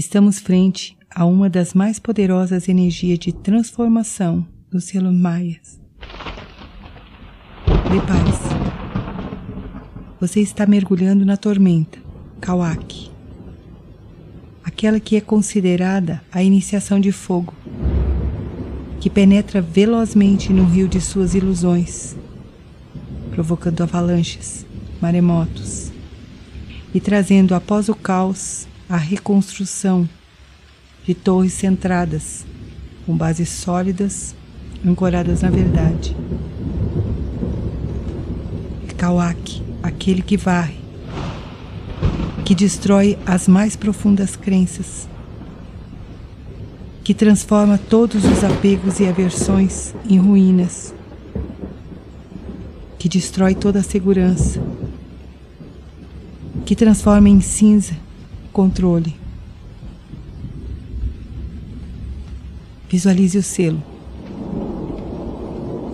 Estamos frente a uma das mais poderosas energias de transformação dos selos maias. Prepare-se. Você está mergulhando na tormenta, Kawak. Aquela que é considerada a iniciação de fogo, que penetra velozmente no rio de suas ilusões, provocando avalanches, maremotos e trazendo após o caos a reconstrução de torres centradas, com bases sólidas, ancoradas na verdade. Kawak, aquele que varre, que destrói as mais profundas crenças, que transforma todos os apegos e aversões em ruínas, que destrói toda a segurança, que transforma em cinza controle. Visualize o selo.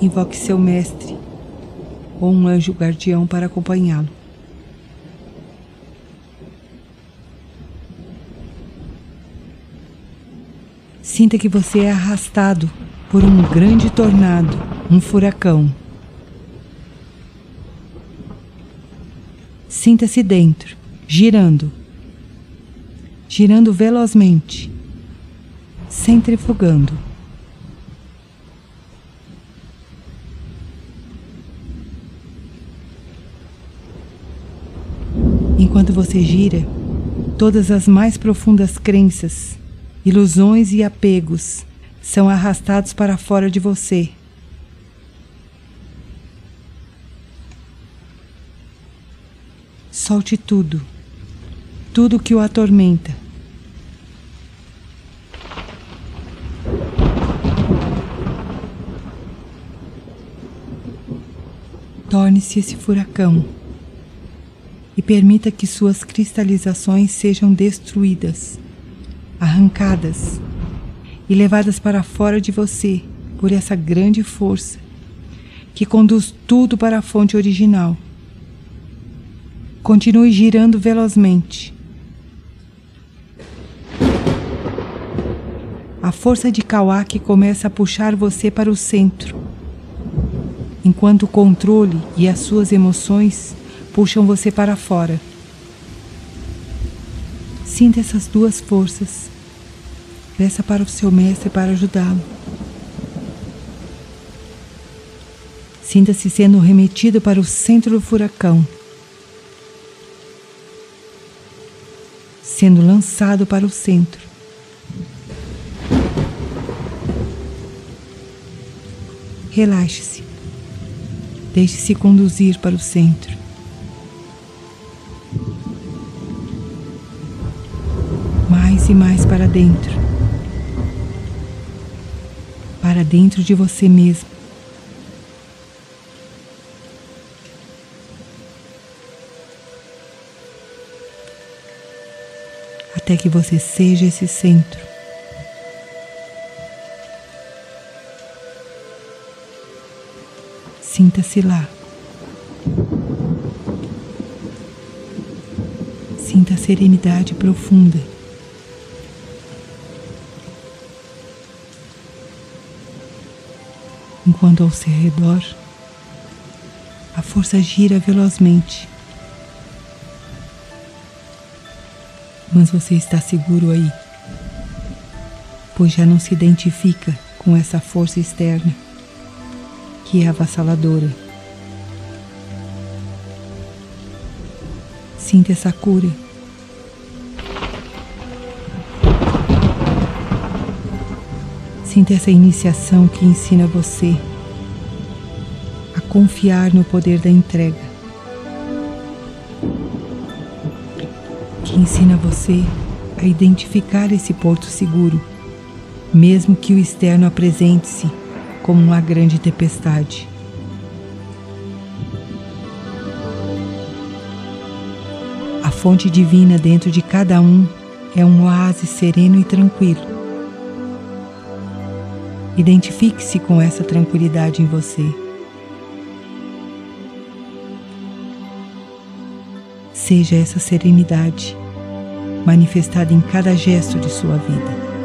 Invoque seu mestre ou um anjo guardião para acompanhá-lo. Sinta que você é arrastado por um grande tornado, um furacão. Sinta-se dentro, girando, girando velozmente, centrifugando. Enquanto você gira, todas as mais profundas crenças, ilusões e apegos são arrastados para fora de você. Solte tudo, tudo que o atormenta. Torne-se esse furacão e permita que suas cristalizações sejam destruídas, arrancadas e levadas para fora de você por essa grande força que conduz tudo para a fonte original. Continue girando velozmente. Força de Kawak começa a puxar você para o centro, enquanto o controle e as suas emoções puxam você para fora. Sinta essas duas forças. Peça para o seu mestre para ajudá-lo. Sinta-se sendo remetido para o centro do furacão, sendo lançado para o centro. Relaxe-se. Deixe-se conduzir para o centro. mais e mais para dentro. Para dentro de você mesmo. Até que você seja esse centro. Sinta-se lá. Sinta a serenidade profunda. enquanto ao seu redor a força gira velozmente. Mas você está seguro aí, pois já não se identifica com essa força externa que é avassaladora. Sinta essa cura. Sinta essa iniciação que ensina você a confiar no poder da entrega, que ensina você a identificar esse porto seguro, mesmo que o externo apresente-se como uma grande tempestade. A fonte divina dentro de cada um é um oásis sereno e tranquilo Identifique-se com essa tranquilidade em você. Seja essa serenidade manifestada em cada gesto de sua vida.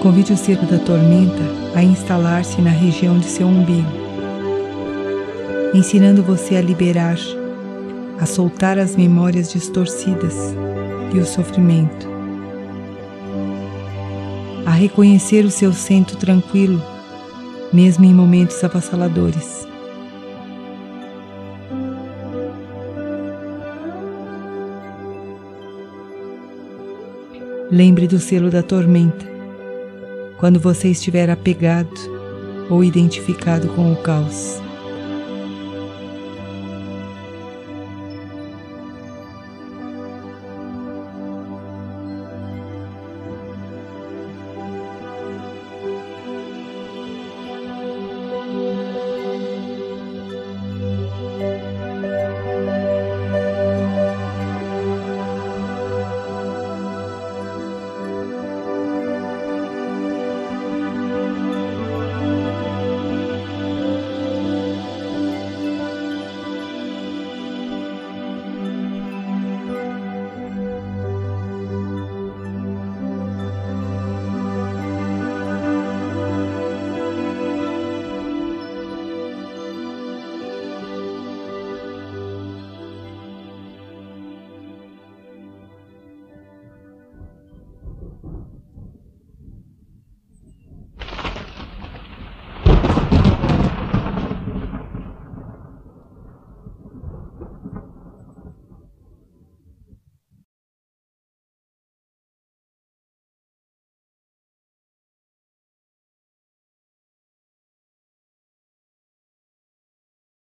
Convide o circo da tormenta a instalar-se na região de seu umbigo, ensinando você a liberar, a soltar as memórias distorcidas e o sofrimento, a reconhecer o seu centro tranquilo, mesmo em momentos avassaladores. Lembre do selo da tormenta quando você estiver apegado ou identificado com o caos.